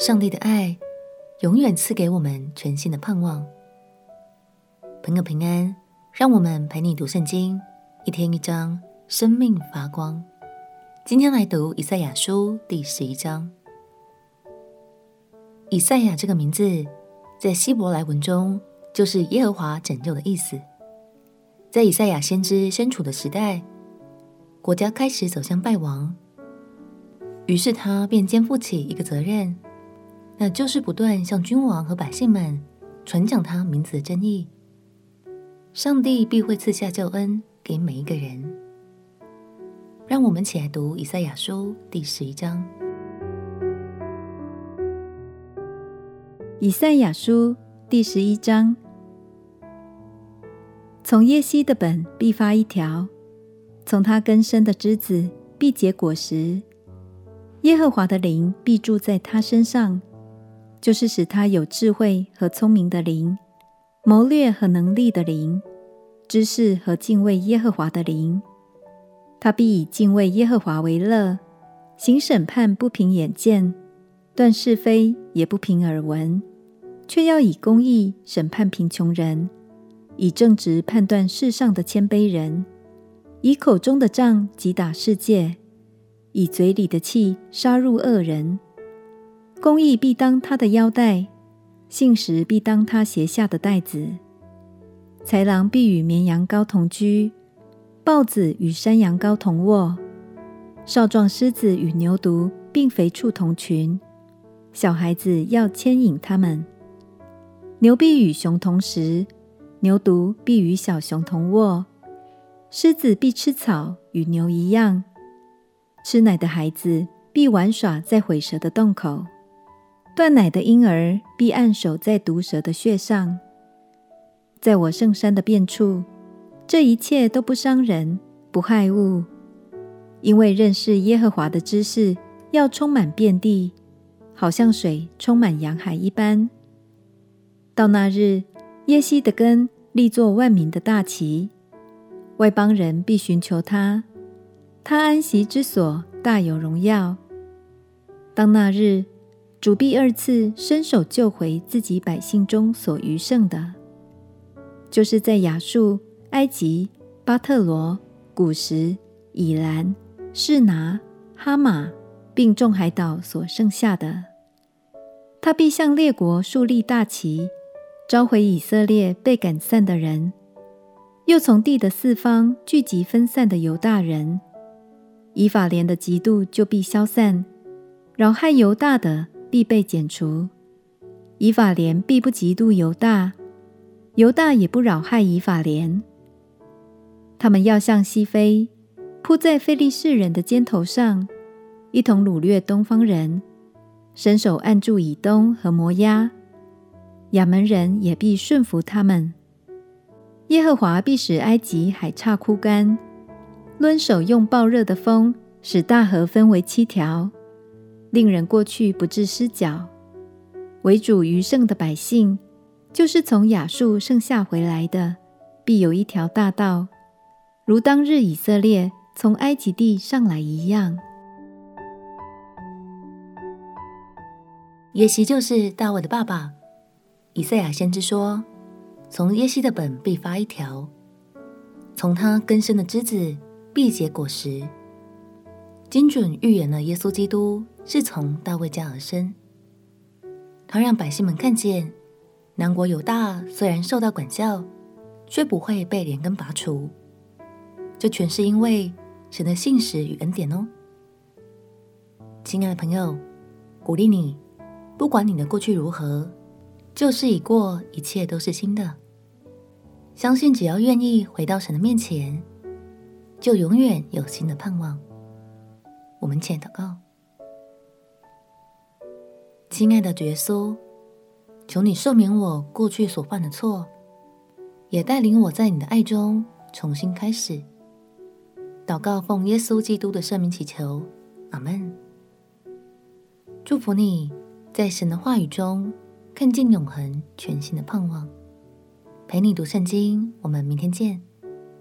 上帝的爱永远赐给我们全新的盼望。朋友平安，让我们陪你读圣经，一天一章，生命发光。今天来读以赛亚书第十一章。以赛亚这个名字，在希伯来文中就是耶和华拯救的意思。在以赛亚先知身处的时代，国家开始走向败亡，于是他便肩负起一个责任。那就是不断向君王和百姓们传讲他名字的真意，上帝必会赐下救恩给每一个人。让我们起来读以赛亚书第十一章。以赛亚书第十一章：从耶西的本必发一条，从他根生的枝子必结果实。耶和华的灵必住在他身上。就是使他有智慧和聪明的灵，谋略和能力的灵，知识和敬畏耶和华的灵。他必以敬畏耶和华为乐，行审判不凭眼见，断是非也不凭耳闻，却要以公义审判贫穷人，以正直判断世上的谦卑人，以口中的杖击打世界，以嘴里的气杀入恶人。公义必当他的腰带，信实必当他鞋下的带子。豺狼必与绵羊羔同居，豹子与山羊羔同卧，少壮狮子与牛犊并肥畜同群。小孩子要牵引他们。牛必与熊同食，牛犊必与小熊同卧。狮子必吃草，与牛一样。吃奶的孩子必玩耍在毁蛇的洞口。断奶的婴儿必按手在毒蛇的穴上，在我圣山的遍处，这一切都不伤人，不害物，因为认识耶和华的知识要充满遍地，好像水充满洋海一般。到那日，耶西的根立作万民的大旗，外邦人必寻求他，他安息之所大有荣耀。当那日，主必二次伸手救回自己百姓中所余剩的，就是在亚述、埃及、巴特罗、古实、以兰、示拿、哈马，并众海岛所剩下的。他必向列国竖立大旗，召回以色列被赶散的人，又从地的四方聚集分散的犹大人。以法莲的嫉妒就必消散，扰害犹大的。必被剪除，以法莲必不嫉妒犹大，犹大也不扰害以法莲。他们要向西飞，扑在非利士人的肩头上，一同掳掠东方人，伸手按住以东和摩押，亚门人也必顺服他们。耶和华必使埃及海岔枯干，抡手用暴热的风，使大河分为七条。令人过去不致失脚，为主余剩的百姓，就是从亚述剩下回来的，必有一条大道，如当日以色列从埃及地上来一样。耶西就是大卫的爸爸。以赛亚先知说：“从耶西的本必发一条，从他根生的枝子必结果实。”精准预言了耶稣基督是从大卫家而生。他让百姓们看见，南国犹大虽然受到管教，却不会被连根拔除。这全是因为神的信实与恩典哦。亲爱的朋友，鼓励你，不管你的过去如何，旧事已过，一切都是新的。相信只要愿意回到神的面前，就永远有新的盼望。我们前祷告，亲爱的耶稣，求你赦免我过去所犯的错，也带领我在你的爱中重新开始。祷告奉耶稣基督的圣名祈求，阿门。祝福你在神的话语中看见永恒全新的盼望。陪你读圣经，我们明天见。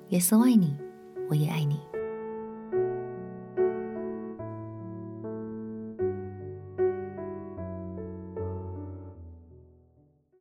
耶稣爱你，我也爱你。